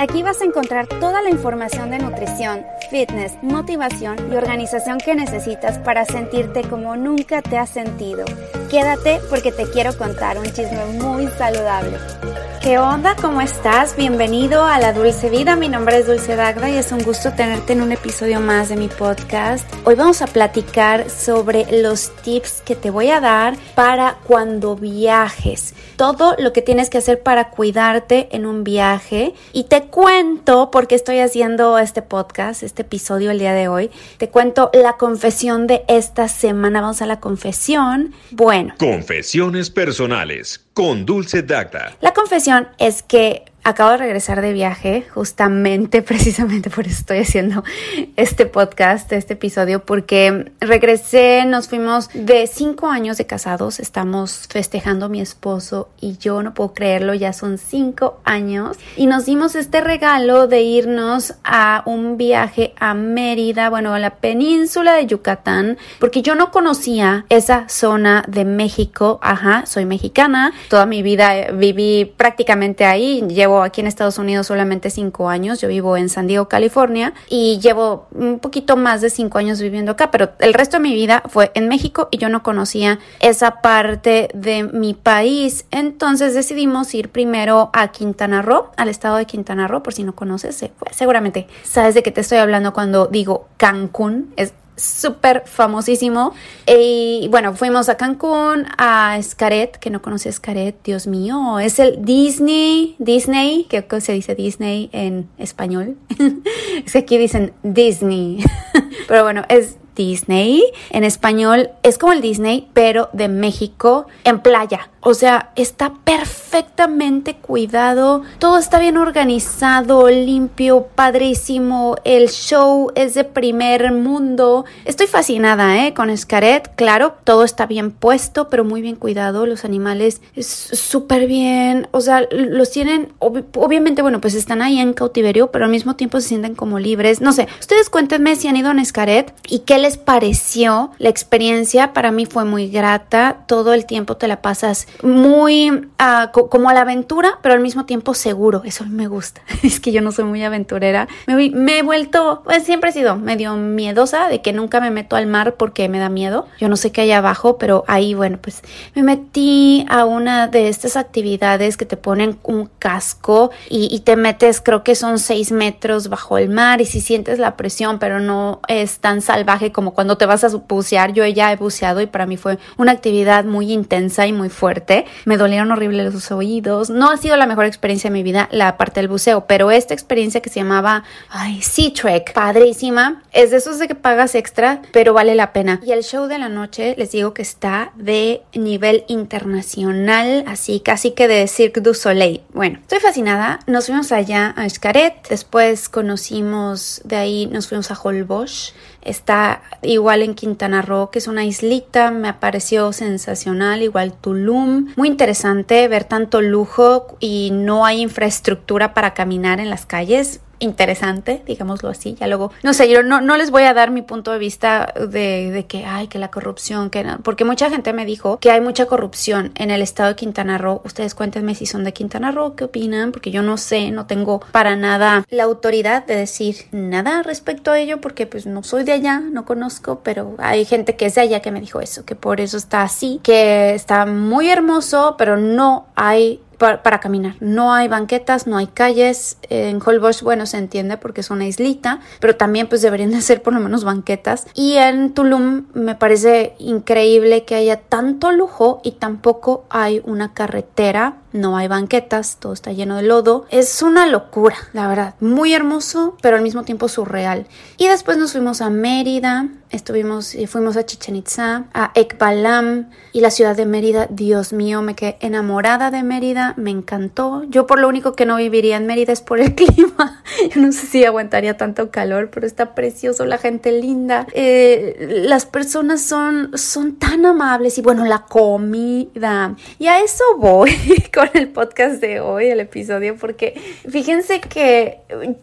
Aquí vas a encontrar toda la información de nutrición, fitness, motivación y organización que necesitas para sentirte como nunca te has sentido. Quédate porque te quiero contar un chisme muy saludable. ¿Qué onda? ¿Cómo estás? Bienvenido a La Dulce Vida. Mi nombre es Dulce Dagda y es un gusto tenerte en un episodio más de mi podcast. Hoy vamos a platicar sobre los tips que te voy a dar para cuando viajes. Todo lo que tienes que hacer para cuidarte en un viaje. Y te cuento, porque estoy haciendo este podcast, este episodio el día de hoy, te cuento la confesión de esta semana. Vamos a la confesión. Bueno. Confesiones personales con Dulce Dacta. La confesión es que acabo de regresar de viaje, justamente, precisamente por eso estoy haciendo este podcast, este episodio, porque regresé, nos fuimos de cinco años de casados, estamos festejando mi esposo y yo no puedo creerlo, ya son cinco años, y nos dimos este regalo de irnos a un viaje a Mérida, bueno, a la península de Yucatán, porque yo no conocía esa zona de México, ajá, soy mexicana, toda mi vida viví prácticamente ahí, llevo aquí en Estados Unidos solamente cinco años. Yo vivo en San Diego, California, y llevo un poquito más de cinco años viviendo acá, pero el resto de mi vida fue en México y yo no conocía esa parte de mi país. Entonces decidimos ir primero a Quintana Roo, al estado de Quintana Roo, por si no conoces, seguramente sabes de qué te estoy hablando cuando digo Cancún. Es súper famosísimo. Y bueno, fuimos a Cancún, a Escaret, que no conoce Escaret, Dios mío, es el Disney, Disney, que se dice Disney en español. es que aquí dicen Disney, pero bueno, es Disney. En español es como el Disney, pero de México en playa. O sea, está perfectamente cuidado, todo está bien organizado, limpio, padrísimo, el show es de primer mundo. Estoy fascinada, ¿eh? Con Scaret, claro, todo está bien puesto, pero muy bien cuidado, los animales es súper bien, o sea, los tienen, obviamente, bueno, pues están ahí en cautiverio, pero al mismo tiempo se sienten como libres. No sé, ustedes cuéntenme si han ido a Scaret y qué les pareció la experiencia. Para mí fue muy grata, todo el tiempo te la pasas muy uh, como a la aventura, pero al mismo tiempo seguro. Eso me gusta. es que yo no soy muy aventurera. Me, he vuelto, pues siempre he sido medio miedosa de que nunca me meto al mar porque me da miedo. Yo no sé qué hay abajo, pero ahí, bueno, pues me metí a una de estas actividades que te ponen un casco y te metes, creo que son seis metros bajo el mar y si sientes la presión, pero no es tan salvaje como cuando te vas a bucear. Yo ya he buceado y para mí fue una actividad muy intensa y muy fuerte me dolieron horrible los oídos. No ha sido la mejor experiencia de mi vida la parte del buceo, pero esta experiencia que se llamaba ay, Sea Trek, padrísima, es de esos de que pagas extra, pero vale la pena. Y el show de la noche, les digo que está de nivel internacional, así casi que de Cirque du Soleil. Bueno, estoy fascinada. Nos fuimos allá a Escaret, después conocimos, de ahí nos fuimos a Holbox Está igual en Quintana Roo, que es una islita, me pareció sensacional, igual Tulum. Muy interesante ver tanto lujo y no hay infraestructura para caminar en las calles interesante, digámoslo así. Ya luego, no sé, yo no, no les voy a dar mi punto de vista de, que, ay, que la corrupción, que porque mucha gente me dijo que hay mucha corrupción en el estado de Quintana Roo. Ustedes cuéntenme si son de Quintana Roo, qué opinan, porque yo no sé, no tengo para nada la autoridad de decir nada respecto a ello, porque pues no soy de allá, no conozco, pero hay gente que es de allá que me dijo eso, que por eso está así, que está muy hermoso, pero no hay para, caminar. No hay banquetas, no hay calles. En Holbox, bueno, se entiende porque es una islita, pero también pues deberían de ser por lo menos banquetas. Y en Tulum me parece increíble que haya tanto lujo y tampoco hay una carretera no hay banquetas, todo está lleno de lodo. Es una locura, la verdad. Muy hermoso, pero al mismo tiempo surreal. Y después nos fuimos a Mérida, estuvimos y fuimos a Chichen Itza, a Ekbalam y la ciudad de Mérida. Dios mío, me quedé enamorada de Mérida, me encantó. Yo por lo único que no viviría en Mérida es por el clima. Yo no sé si aguantaría tanto calor, pero está precioso, la gente linda. Eh, las personas son, son tan amables y bueno, la comida. Y a eso voy. con el podcast de hoy, el episodio, porque fíjense que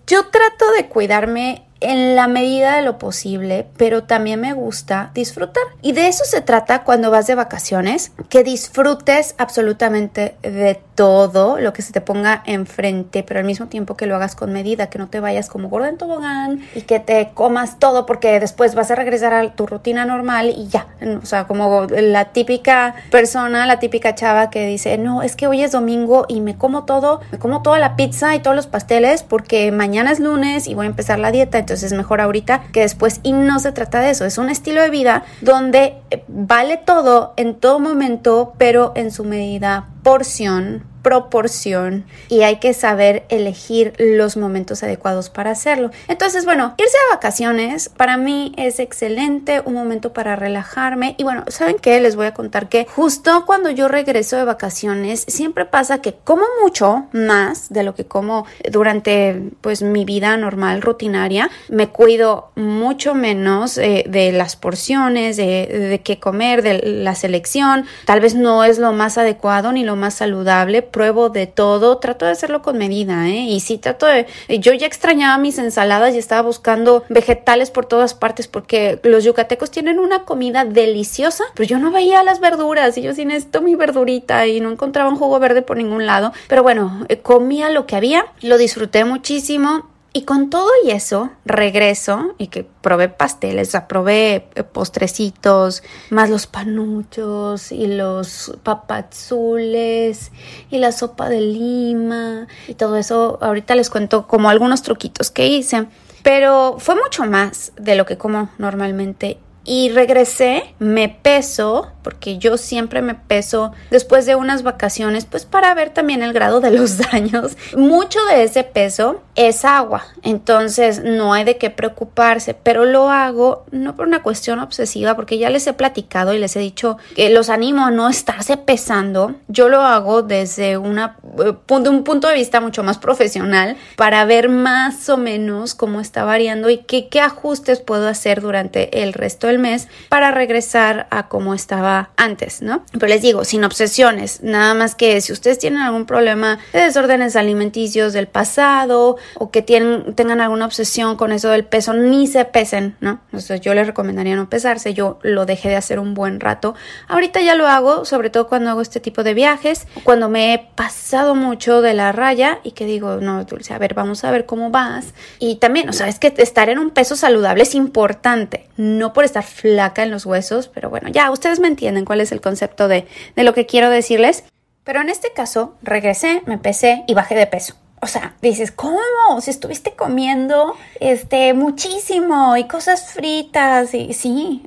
yo trato de cuidarme en la medida de lo posible, pero también me gusta disfrutar. Y de eso se trata cuando vas de vacaciones, que disfrutes absolutamente de todo lo que se te ponga enfrente, pero al mismo tiempo que lo hagas con medida, que no te vayas como gordo en tobogán y que te comas todo porque después vas a regresar a tu rutina normal y ya. O sea, como la típica persona, la típica chava que dice, no, es que hoy es domingo y me como todo, me como toda la pizza y todos los pasteles porque mañana es lunes y voy a empezar la dieta entonces es mejor ahorita que después. Y no se trata de eso, es un estilo de vida donde eh, vale todo en todo momento, pero en su medida, porción proporción y hay que saber elegir los momentos adecuados para hacerlo. Entonces, bueno, irse a vacaciones para mí es excelente, un momento para relajarme y bueno, ¿saben qué? Les voy a contar que justo cuando yo regreso de vacaciones siempre pasa que como mucho más de lo que como durante pues mi vida normal, rutinaria, me cuido mucho menos eh, de las porciones, de, de qué comer, de la selección, tal vez no es lo más adecuado ni lo más saludable, pruebo de todo, trato de hacerlo con medida, ¿eh? Y sí, trato de... Yo ya extrañaba mis ensaladas y estaba buscando vegetales por todas partes porque los yucatecos tienen una comida deliciosa, pero yo no veía las verduras y yo sin esto mi verdurita y no encontraba un jugo verde por ningún lado. Pero bueno, eh, comía lo que había, lo disfruté muchísimo y con todo y eso, regreso y que probé pasteles, o probé eh, postrecitos, más los panuchos y los papazules y la sopa de lima y todo eso. Ahorita les cuento como algunos truquitos que hice. Pero fue mucho más de lo que como normalmente y regresé, me peso, porque yo siempre me peso después de unas vacaciones, pues para ver también el grado de los daños. Mucho de ese peso es agua, entonces no hay de qué preocuparse, pero lo hago no por una cuestión obsesiva, porque ya les he platicado y les he dicho que los animo a no estarse pesando. Yo lo hago desde una, eh, un punto de vista mucho más profesional para ver más o menos cómo está variando y qué, qué ajustes puedo hacer durante el resto del mes para regresar a como estaba antes, ¿no? Pero les digo, sin obsesiones, nada más que si ustedes tienen algún problema de desórdenes alimenticios del pasado o que tienen, tengan alguna obsesión con eso del peso, ni se pesen, ¿no? Entonces yo les recomendaría no pesarse, yo lo dejé de hacer un buen rato. Ahorita ya lo hago, sobre todo cuando hago este tipo de viajes, cuando me he pasado mucho de la raya y que digo, no, Dulce, a ver, vamos a ver cómo vas. Y también, o sea, es que estar en un peso saludable es importante, no por estar flaca en los huesos, pero bueno, ya ustedes me entienden cuál es el concepto de, de lo que quiero decirles. Pero en este caso, regresé, me pesé y bajé de peso o sea, dices, ¿cómo? Si estuviste comiendo este muchísimo y cosas fritas y sí,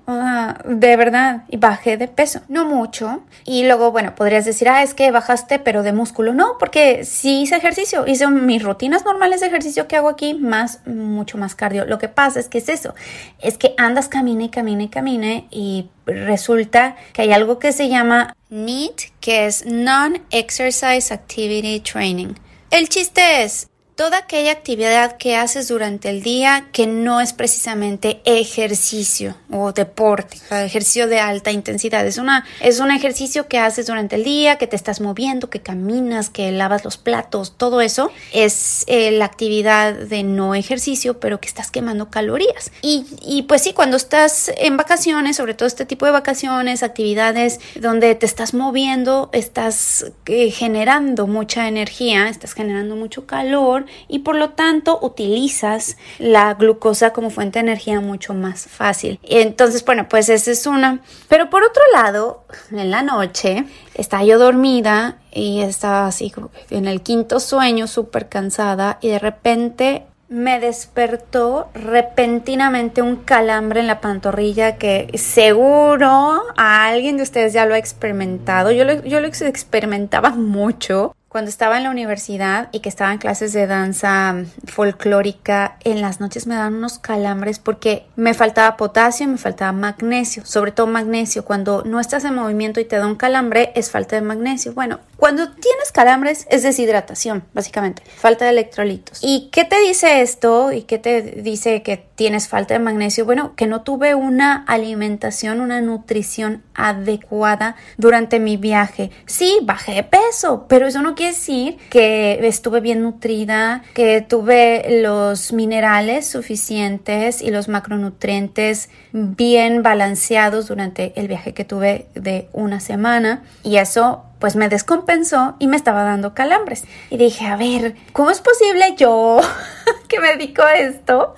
de verdad, y bajé de peso, no mucho. Y luego, bueno, podrías decir, ah, es que bajaste pero de músculo. No, porque sí hice ejercicio, hice mis rutinas normales de ejercicio que hago aquí, más, mucho más cardio. Lo que pasa es que es eso, es que andas, camina y camina y camina y resulta que hay algo que se llama NEAT, que es Non-Exercise Activity Training. El chiste es, toda aquella actividad que haces durante el día que no es precisamente ejercicio o deporte, ejercicio de alta intensidad. Es, una, es un ejercicio que haces durante el día, que te estás moviendo, que caminas, que lavas los platos, todo eso es eh, la actividad de no ejercicio, pero que estás quemando calorías. Y, y pues sí, cuando estás en vacaciones, sobre todo este tipo de vacaciones, actividades donde te estás moviendo, estás eh, generando mucha energía, estás generando mucho calor, y por lo tanto utilizas la glucosa como fuente de energía mucho más fácil. Entonces, bueno, pues esa es una. Pero por otro lado, en la noche estaba yo dormida y estaba así como en el quinto sueño súper cansada y de repente me despertó repentinamente un calambre en la pantorrilla que seguro a alguien de ustedes ya lo ha experimentado. Yo yo lo experimentaba mucho cuando estaba en la universidad y que estaba en clases de danza folclórica, en las noches me daban unos calambres porque me faltaba potasio y me faltaba magnesio, sobre todo magnesio. Cuando no estás en movimiento y te da un calambre, es falta de magnesio. Bueno, cuando tienes calambres es deshidratación, básicamente, falta de electrolitos. ¿Y qué te dice esto? ¿Y qué te dice que tienes falta de magnesio, bueno, que no tuve una alimentación, una nutrición adecuada durante mi viaje. Sí, bajé de peso, pero eso no quiere decir que estuve bien nutrida, que tuve los minerales suficientes y los macronutrientes bien balanceados durante el viaje que tuve de una semana y eso pues me descompensó y me estaba dando calambres. Y dije, a ver, ¿cómo es posible yo que me dedico a esto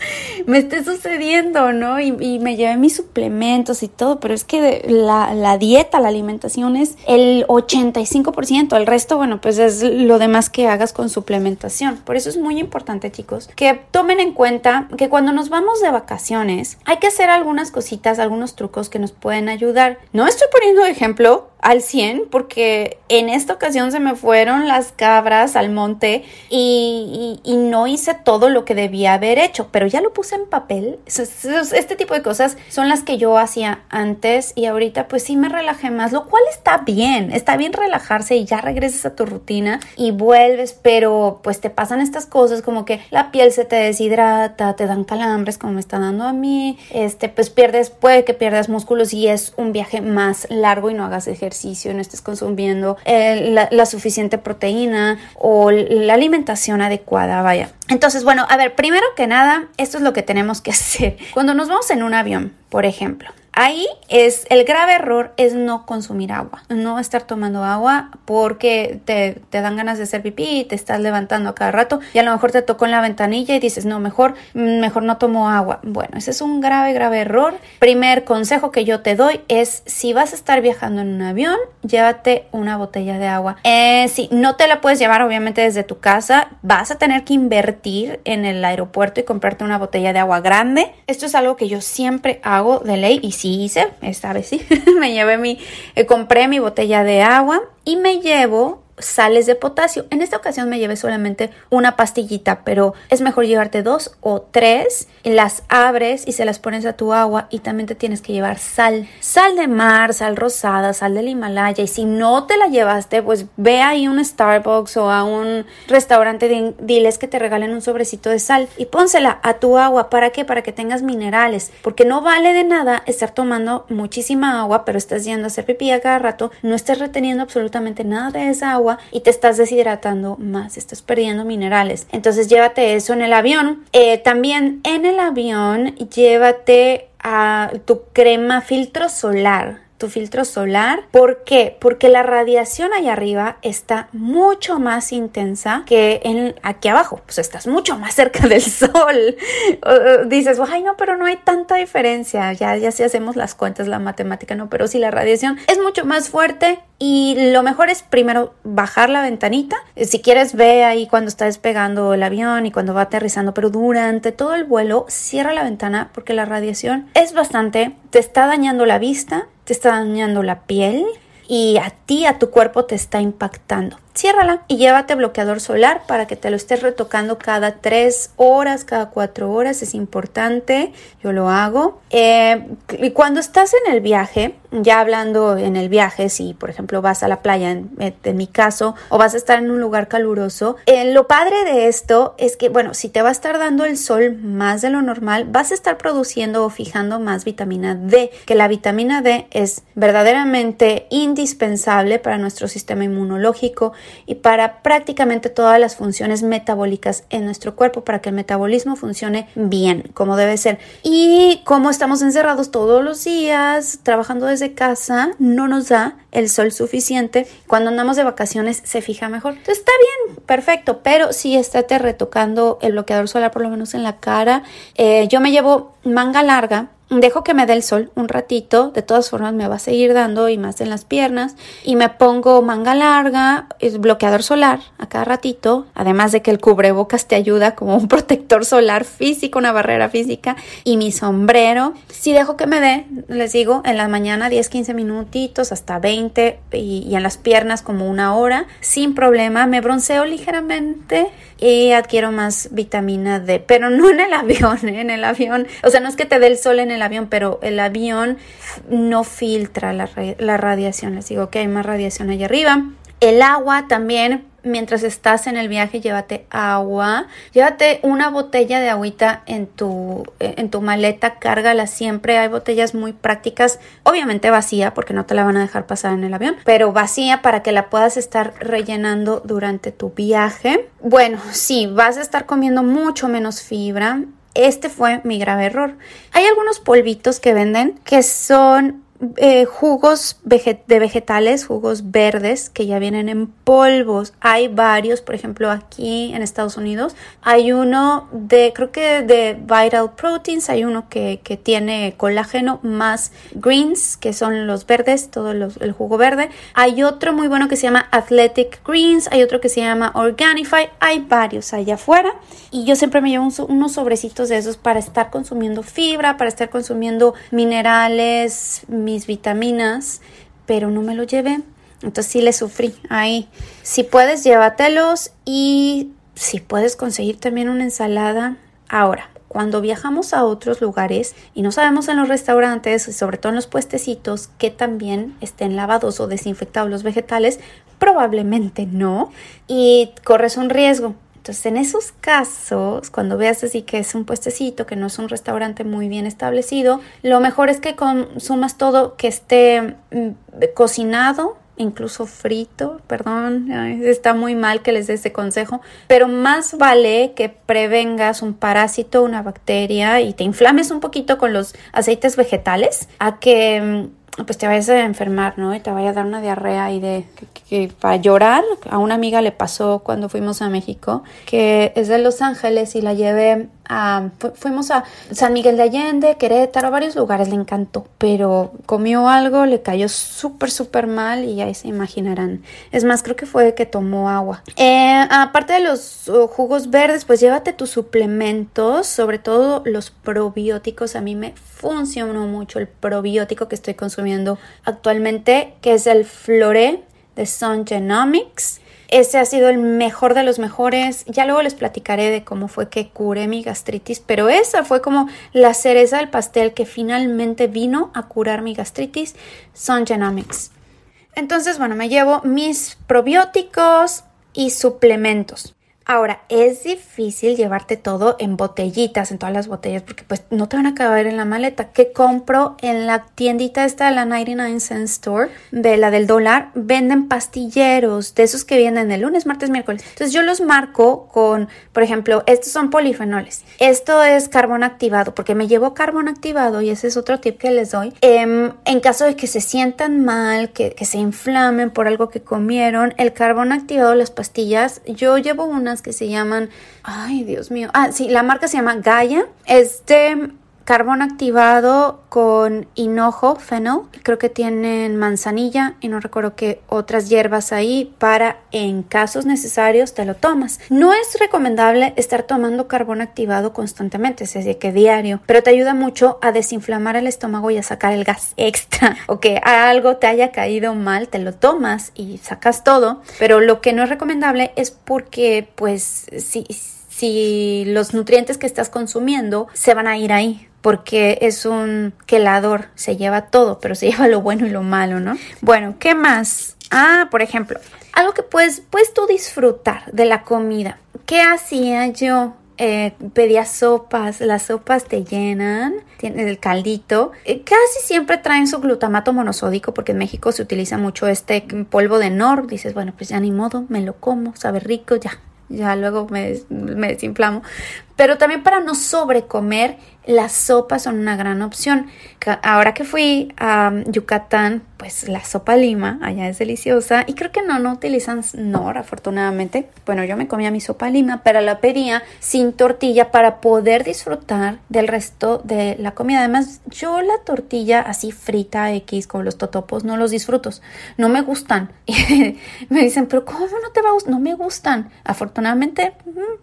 me esté sucediendo, ¿no? Y, me llevé mis suplementos y todo, pero es que la, la dieta, la alimentación es el 85%, el resto, bueno, pues es lo demás que hagas con suplementación. Por eso es muy importante, chicos, que tomen en cuenta que cuando nos vamos de vacaciones hay que hacer algunas cositas, algunos trucos que nos pueden ayudar. No estoy poniendo ejemplo al 100 porque en esta ocasión se me fueron las cabras al monte y, no hice todo lo que debía haber hecho, pero ya lo puse en papel. Este tipo de cosas son las que yo hacía antes y ahorita pues sí me relajé más, lo cual está bien, está bien relajarse y ya regresas a tu rutina y vuelves, pero pues te pasan estas cosas como que la piel se te deshidrata, te dan calambres como me está dando a mí, este pues pierdes, puede que pierdas músculos y es un viaje más largo y no hagas ejercicio ejercicio, no estés consumiendo eh, la, la suficiente proteína o la alimentación adecuada, vaya. Entonces, bueno, a ver, primero que nada, esto es lo que tenemos que hacer. Cuando nos vamos en un avión, por ejemplo, Ahí es el grave error es no consumir agua, no estar tomando agua porque te, te, dan ganas de hacer pipí y te estás levantando a cada rato y a lo mejor te tocó en la ventanilla y dices, no, mejor, mejor no tomo agua. Bueno, ese es un grave, grave error. Primer consejo que yo te doy es si vas a estar viajando en un avión, llévate una botella de agua. Eh, si no te la puedes llevar obviamente desde tu casa, vas a tener que invertir en el aeropuerto y comprarte una botella de agua grande. Esto es algo que yo siempre hago de ley y sí hice, esta vez sí, me llevé mi, eh, compré mi botella de agua y me llevo sales de potasio. En esta ocasión me llevé solamente una pastillita, pero es mejor llevarte dos o tres. Las abres y se las pones a tu agua y también te tienes que llevar sal. Sal de mar, sal rosada, sal del Himalaya. Y si no te la llevaste, pues ve ahí a un Starbucks o a un restaurante, diles que te regalen un sobrecito de sal y pónsela a tu agua. ¿Para qué? Para que tengas minerales. Porque no vale de nada estar tomando muchísima agua, pero estás yendo a hacer pipí a cada rato, no estás reteniendo absolutamente nada de esa agua y te estás deshidratando más, estás perdiendo minerales. Entonces llévate eso en el avión. Eh, también en el avión llévate a tu crema filtro solar tu filtro solar. ¿Por qué? Porque la radiación allá arriba está mucho más intensa que en aquí abajo. Pues estás mucho más cerca del sol. dices, ay, no, pero no hay tanta diferencia. Ya, ya si hacemos las cuentas, la matemática, no, pero si la radiación es mucho más fuerte y lo mejor es primero bajar la ventanita. Si quieres, ve ahí cuando está despegando el avión y cuando va aterrizando, pero durante todo el vuelo, cierra la ventana porque la radiación es bastante, te está dañando la vista, te está dañando la piel y a ti, a tu cuerpo te está impactando. Ciérrala y llévate bloqueador solar para que te lo estés retocando cada tres horas, cada cuatro horas. Es importante, yo lo hago. Eh, y cuando estás en el viaje, ya hablando en el viaje, si por ejemplo vas a la playa, en, mi caso, o vas a estar en un lugar caluroso, eh, lo padre de esto es que, bueno, si te va a estar dando el sol más de lo normal, vas a estar produciendo o fijando más vitamina D, que la vitamina D es verdaderamente indispensable para nuestro sistema inmunológico y para prácticamente todas las funciones metabólicas en nuestro cuerpo para que el metabolismo funcione bien, como debe ser. Y como estamos encerrados todos los días, trabajando desde casa, no nos da el sol suficiente. Cuando andamos de vacaciones se fija mejor. Está bien, perfecto, pero sí estate retocando el bloqueador solar por lo menos en la cara. Eh, yo me llevo manga larga dejo que me dé el sol un ratito, de todas formas me va a seguir dando y más en las piernas y me pongo manga larga, bloqueador solar a cada ratito, además de que el cubrebocas te ayuda como un protector solar físico, una barrera física y mi sombrero. Si dejo que me dé, les digo, en la mañana 10, 15 minutitos hasta 20 y, en las piernas como una hora, sin problema, me bronceo ligeramente y adquiero más vitamina D, pero no en el avión, ¿eh? en el avión, o sea, no es que te dé el sol en el avión, pero el avión no filtra la, la radiación, les digo que hay más radiación allá arriba. El agua también mientras estás en el viaje, llévate agua, llévate una botella de agüita en tu, en tu maleta, cárgala siempre. Hay botellas muy prácticas, obviamente vacía, porque no te la van a dejar pasar en el avión, pero vacía para que la puedas estar rellenando durante tu viaje. Bueno, sí, vas a estar comiendo mucho menos fibra. Este fue mi grave error. Hay algunos polvitos que venden que son eh, jugos de vegetales, jugos verdes que ya vienen en polvos. Hay varios, por ejemplo, aquí en Estados Unidos hay uno de, creo que de Vital Proteins, hay uno que, que tiene colágeno más greens, que son los verdes, todo el jugo verde. Hay otro muy bueno que se llama Athletic Greens, hay otro que se llama Organifi, hay varios allá afuera. Y yo siempre me llevo unos sobrecitos de esos para estar consumiendo fibra, para estar consumiendo minerales, mis vitaminas, pero no me lo llevé. Entonces sí le sufrí ahí. Si puedes, llévatelos y si puedes conseguir también una ensalada. Ahora, cuando viajamos a otros lugares y no sabemos en los restaurantes y sobre todo en los puestecitos que también estén lavados o desinfectados los vegetales, probablemente no y corres un riesgo. Entonces, en esos casos, cuando veas así que es un puestecito, que no es un restaurante muy bien establecido, lo mejor es que consumas todo que esté mm, cocinado incluso frito, perdón, está muy mal que les dé ese consejo, pero más vale que prevengas un parásito, una bacteria y te inflames un poquito con los aceites vegetales a que mm, pues te vayas a enfermar, ¿no? Y te vaya a dar una diarrea y de que, para llorar. A una amiga le pasó cuando fuimos a México, que es de Los Ángeles y la llevé fuimos a San Miguel de Allende, Querétaro, a varios lugares, le encantó, pero comió algo, le cayó súper, súper mal y ahí se imaginarán. Es más, creo que fue que tomó agua. Eh, aparte de los uh, jugos verdes, pues llévate tus suplementos, sobre todo los probióticos. A mí me funcionó mucho el probiótico que estoy consumiendo actualmente, que es el Flore de Sun Genomics. Ese ha sido el mejor de los mejores. Ya luego les platicaré de cómo fue que curé mi gastritis, pero esa fue como la cereza del pastel que finalmente vino a curar mi gastritis, son Genomics. Entonces, bueno, me llevo mis probióticos y suplementos. Ahora, es difícil llevarte todo en botellitas, en todas las botellas, porque pues no te van a caber en la maleta. ¿Qué compro en la tiendita esta de la 99 Cent Store, de la del dólar? Venden pastilleros, de esos que vienen el lunes, martes, miércoles. Entonces yo los marco con, por ejemplo, estos son polifenoles. Esto es carbón activado, porque me llevo carbón activado y ese es otro tip que les doy. Em, en caso de que se sientan mal, que, que se inflamen por algo que comieron, el carbón activado, las pastillas, yo llevo una que se llaman, ay Dios mío, ah sí, la marca se llama Gaia, este carbón activado con hinojo, fennel. Creo que tienen manzanilla y no recuerdo qué otras hierbas ahí para en casos necesarios te lo tomas. No es recomendable estar tomando carbón activado constantemente, es decir, que diario, pero te ayuda mucho a desinflamar el estómago y a sacar el gas extra o que algo te haya caído mal, te lo tomas y sacas todo, pero lo que no es recomendable es porque pues si si los nutrientes que estás consumiendo se van a ir ahí porque es un quelador, se lleva todo, pero se lleva lo bueno y lo malo, ¿no? Bueno, ¿qué más? Ah, por ejemplo, algo que puedes, puedes tú disfrutar de la comida. ¿Qué hacía yo? Eh, pedía sopas, las sopas te llenan, tiene el caldito, eh, casi siempre traen su glutamato monosódico porque en México se utiliza mucho este polvo de nor, dices, bueno, pues ya ni modo, me lo como, sabe rico, ya, ya luego me, desinflamo, pero también para no sobrecomer las sopas son una gran opción. Ahora que fui a Yucatán, pues la sopa lima allá es deliciosa y creo que no, no utilizan nor afortunadamente. Bueno, yo me comía mi sopa lima, pero la pedía sin tortilla para poder disfrutar del resto de la comida. Además, yo la tortilla así frita X con los totopos no los disfruto, no me gustan. me dicen, pero ¿cómo no te va a gustar? No me gustan. Afortunadamente,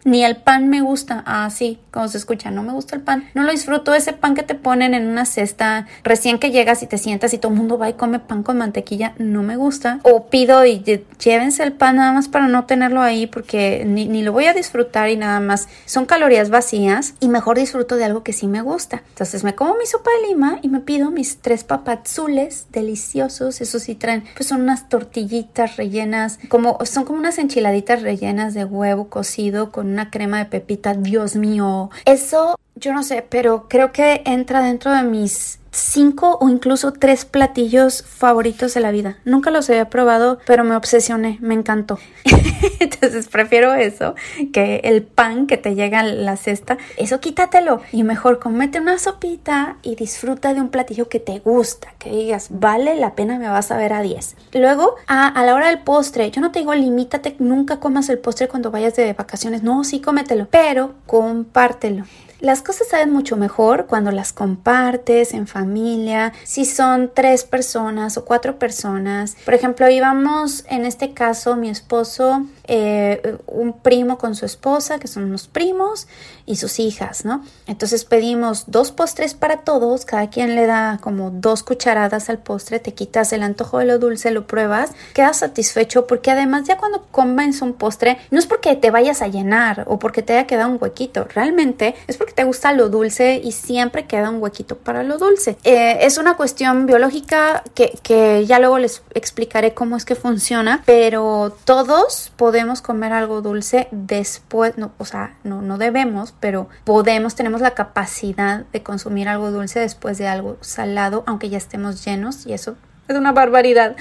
ni el pan me gusta. Así, como se escucha, no me gusta el pan. No lo disfruto, ese pan que te ponen en una cesta recién que llegas y te sientas y todo el mundo va y come pan con mantequilla, no me gusta. O pido y llévense el pan nada más para no tenerlo ahí porque ni, ni lo voy a disfrutar y nada más. Son calorías vacías y mejor disfruto de algo que sí me gusta. Entonces me como mi sopa de lima y me pido mis tres papazules deliciosos. Eso sí traen, pues son unas tortillitas rellenas, como son como unas enchiladitas rellenas de huevo cocido con una crema de pepita. Dios mío, eso yo no sé, pero creo que entra dentro de mis cinco o incluso tres platillos favoritos de la vida. Nunca los había probado, pero me obsesioné, me encantó. Entonces prefiero eso que el pan que te llega a la cesta. Eso quítatelo y mejor comete una sopita y disfruta de un platillo que te gusta, que digas, vale la pena, me vas a ver a 10. Luego, a, a la hora del postre, yo no te digo limítate, nunca comas el postre cuando vayas de vacaciones. No, sí, cómetelo, pero compártelo. Las cosas saben mucho mejor cuando las compartes en familia, si son tres personas o cuatro personas. Por ejemplo, íbamos en este caso mi esposo, eh, un primo con su esposa, que son unos primos, y sus hijas, ¿no? Entonces pedimos dos postres para todos, cada quien le da como dos cucharadas al postre, te quitas el antojo de lo dulce, lo pruebas, quedas satisfecho porque además ya cuando comes un postre, no es porque te vayas a llenar o porque te haya quedado un huequito, realmente es porque te gusta lo dulce y siempre queda un huequito para lo dulce. Eh, es una cuestión biológica que, que ya luego les explicaré cómo es que funciona, pero todos podemos comer algo dulce después, no, o sea, no, no debemos, pero podemos, tenemos la capacidad de consumir algo dulce después de algo salado, aunque ya estemos llenos y eso es una barbaridad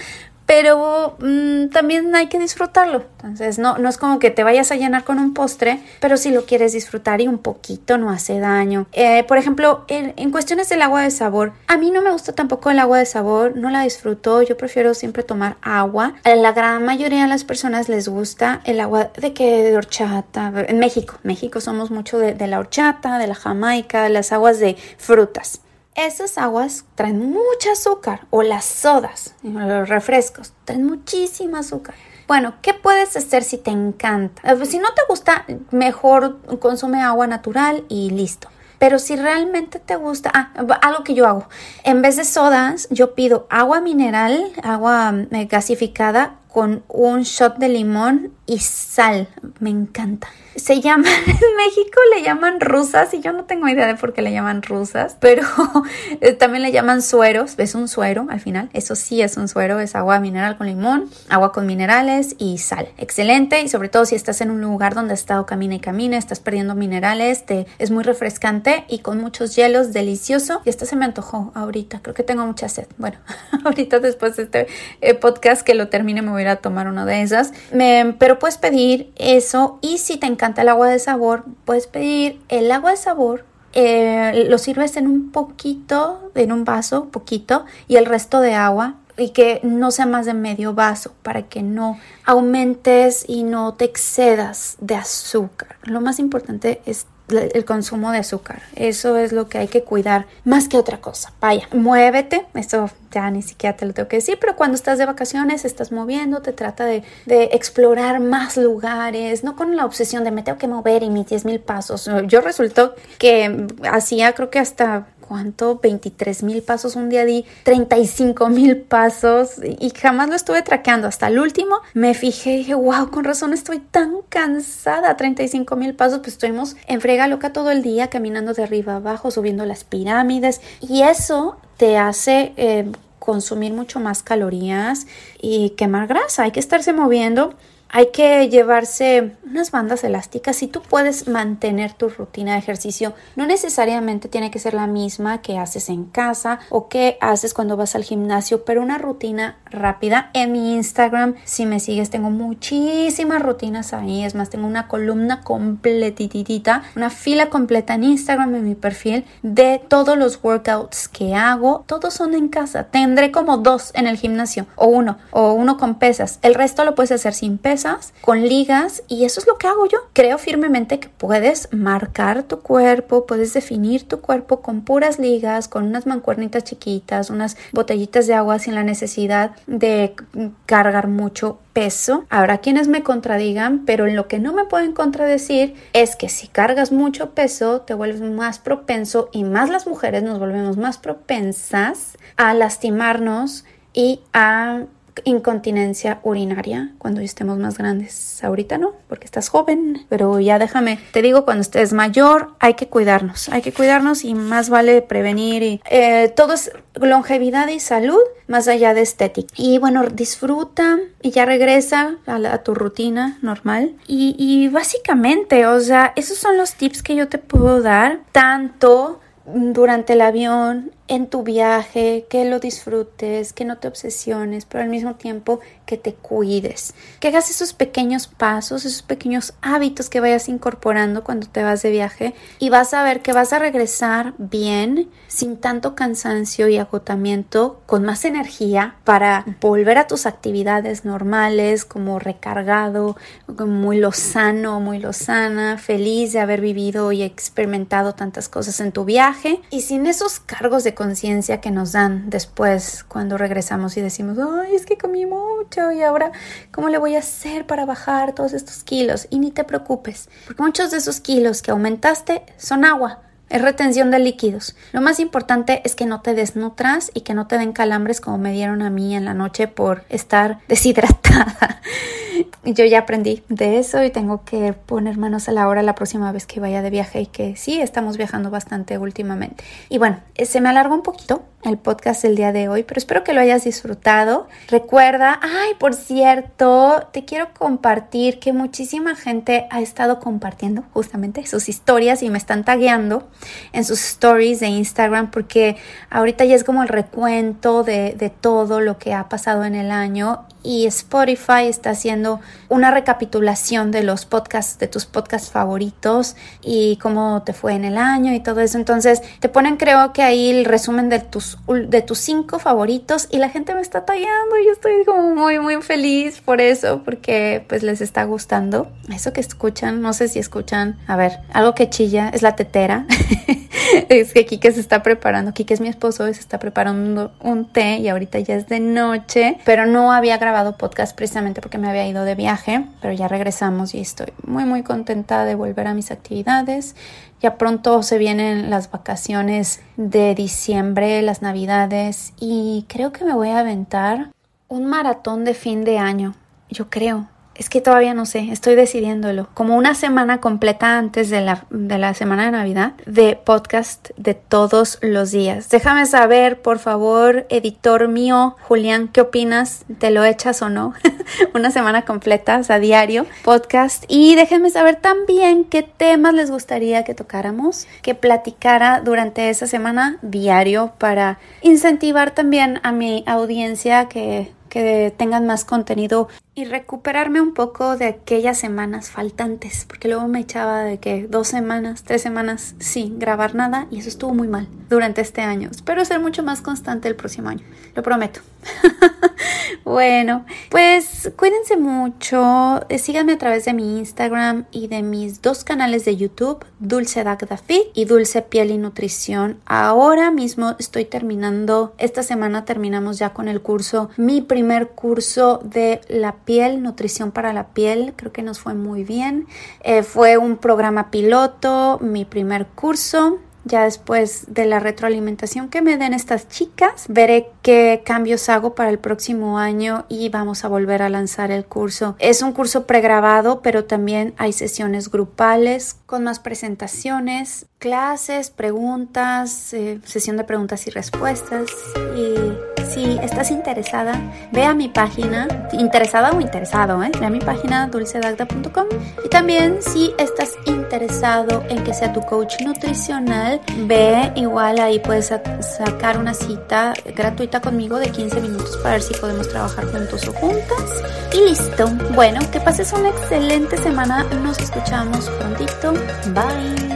pero mm, también hay que disfrutarlo. Entonces, no, no es como que te vayas a llenar con un postre, pero si lo quieres disfrutar y un poquito no hace daño. Eh, por ejemplo, en, en, cuestiones del agua de sabor, a mí no me gusta tampoco el agua de sabor, no la disfruto, yo prefiero siempre tomar agua. A la gran mayoría de las personas les gusta el agua de que de horchata. En México, México somos mucho de la horchata, de la jamaica, las aguas de frutas. Esas aguas traen mucho azúcar o las sodas, los refrescos, traen muchísima azúcar. Bueno, ¿qué puedes hacer si te encanta? Eh, pues, si no te gusta, mejor consume agua natural y listo. Pero si realmente te gusta, ah, algo que yo hago, en vez de sodas, yo pido agua mineral, agua eh, gasificada con un shot de limón y sal. Me encanta. Se llaman, en México le llaman rusas y yo no tengo idea de por qué le llaman rusas, pero eh, también le llaman sueros. Es un suero al final. Eso sí es un suero. Es agua mineral con limón, agua con minerales y sal. Excelente. Y sobre todo si estás en un lugar donde has estado camina y camina, estás perdiendo minerales, te, es muy refrescante y con muchos hielos. Delicioso. Y esta se me antojó ahorita. Creo que tengo mucha sed. Bueno, ahorita después de este eh, podcast que lo termine me voy a tomar una de esas. Pero puedes pedir eso y si te encanta el agua de sabor, puedes pedir el agua de sabor. Eh, lo sirves en un poquito, en un vaso, poquito, y el resto de agua y que no sea más de medio vaso para que no aumentes y no te excedas de azúcar. Lo más importante es el consumo de azúcar. Eso es lo que hay que cuidar más que otra cosa. Vaya, muévete. Esto ya ni siquiera te lo tengo que decir, pero cuando estás de vacaciones, estás moviendo, te trata de, de explorar más lugares, no con la obsesión de me tengo que mover y mis 10 mil pasos. Yo resultó que hacía creo que hasta ¿cuánto? 23 mil pasos. Un día di 35 mil pasos y jamás lo estuve traqueando. Hasta el último me fijé y dije, wow, con razón estoy tan cansada. 35 mil pasos, pues estuvimos en frega loca todo el día, caminando de arriba abajo, subiendo las pirámides. Y eso te hace eh, consumir mucho más calorías y quemar grasa. Hay que estarse moviendo hay que llevarse unas bandas elásticas. Si tú puedes mantener tu rutina de ejercicio, no necesariamente tiene que ser la misma que haces en casa o que haces cuando vas al gimnasio, pero una rutina rápida. En mi Instagram, si me sigues, tengo muchísimas rutinas ahí. Es más, tengo una columna completitita, una fila completa en Instagram en mi perfil de todos los workouts que hago. Todos son en casa. Tendré como dos en el gimnasio o uno o uno con pesas. El resto lo puedes hacer sin pesas con ligas y eso es lo que hago yo. Creo firmemente que puedes marcar tu cuerpo, puedes definir tu cuerpo con puras ligas, con unas mancuernitas chiquitas, unas botellitas de agua sin la necesidad de cargar mucho peso. Habrá quienes me contradigan, pero en lo que no me pueden contradecir es que si cargas mucho peso te vuelves más propenso y más las mujeres nos volvemos más propensas a lastimarnos y a incontinencia urinaria cuando estemos más grandes. Ahorita no, porque estás joven, pero ya déjame, te digo, cuando estés mayor hay que cuidarnos, hay que cuidarnos y más vale prevenir y eh, todo es longevidad y salud más allá de estética. Y bueno, disfruta y ya regresa a, tu rutina normal. Y, y básicamente, o sea, esos son los tips que yo te puedo dar, tanto durante el avión, en tu viaje, que lo disfrutes, que no te obsesiones, pero al mismo tiempo que te cuides, que hagas esos pequeños pasos, esos pequeños hábitos que vayas incorporando cuando te vas de viaje y vas a ver que vas a regresar bien, sin tanto cansancio y agotamiento, con más energía para volver a tus actividades normales, como recargado, muy lozano, muy lozana, feliz de haber vivido y experimentado tantas cosas en tu viaje. Y sin esos cargos de conciencia que nos dan después cuando regresamos y decimos, ay, es que comí mucho y ahora, ¿cómo le voy a hacer para bajar todos estos kilos? Y ni te preocupes, porque muchos de esos kilos que aumentaste son agua. Es retención de líquidos. Lo más importante es que no te desnutras y que no te den calambres como me dieron a mí en la noche por estar deshidratada. Yo ya aprendí de eso y tengo que poner manos a la obra la próxima vez que vaya de viaje y que sí, estamos viajando bastante últimamente. Y bueno, eh, se me alargó un poquito el podcast del día de hoy, pero espero que lo hayas disfrutado. Recuerda, ay, por cierto, te quiero compartir que muchísima gente ha estado compartiendo justamente sus historias y me están tagueando en sus stories de Instagram porque ahorita ya es como el recuento de, de todo lo que ha pasado en el año y Spotify está haciendo una recapitulación de los podcasts, de tus podcasts favoritos y cómo te fue en el año y todo eso. Entonces te ponen creo que ahí el resumen de tus, de tus cinco favoritos y la gente me está tallando y yo estoy como muy muy feliz por eso porque pues les está gustando. Eso que escuchan, no sé si escuchan, a ver, algo que chilla es la tetera. es que Kike se está preparando, Kike es mi esposo, se está preparando un té y ahorita ya es de noche, pero no había grabado podcast precisamente porque me había ido de viaje, pero ya regresamos y estoy muy muy contenta de volver a mis actividades. Ya pronto se vienen las vacaciones de diciembre, las navidades y creo que me voy a aventar un maratón de fin de año. Yo creo, es que todavía no sé, estoy decidiéndolo. Como una semana completa antes de la, de la semana de Navidad de podcast de todos los días. Déjame saber, por favor, editor mío, Julián, ¿qué opinas? ¿Te lo echas o no? una semana completa, o sea, diario, podcast. Y déjenme saber también qué temas les gustaría que tocáramos, que platicara durante esa semana diario para incentivar también a mi audiencia que que tengan más contenido y recuperarme un poco de aquellas semanas faltantes, porque luego me echaba de que dos semanas, tres semanas sin grabar nada y eso estuvo muy mal durante este año. Espero ser mucho más constante el próximo año, lo prometo. bueno, pues cuídense mucho, eh, síganme a través de mi Instagram y de mis dos canales de YouTube, Dulce Dagda Fit y Dulce Piel y Nutrición. Ahora mismo estoy terminando, esta semana terminamos ya con el curso, mi primer curso de la piel, nutrición para la piel, creo que nos fue muy bien. Eh, fue un programa piloto, mi primer curso. Ya después de la retroalimentación que me den estas chicas, veré qué cambios hago para el próximo año y vamos a volver a lanzar el curso. Es un curso pregrabado, pero también hay sesiones grupales con más presentaciones, clases, preguntas, eh, sesión de preguntas y respuestas. Y si estás interesada, ve a mi página, interesada o interesado, ¿eh? ve a mi página dulcedagda.com. Y también si estás interesado en que sea tu coach nutricional, ve igual ahí puedes sacar una cita gratuita conmigo de 15 minutos para ver si podemos trabajar juntos o juntas. Y listo. Bueno, que pases una excelente semana. Nos escuchamos prontito. Bye.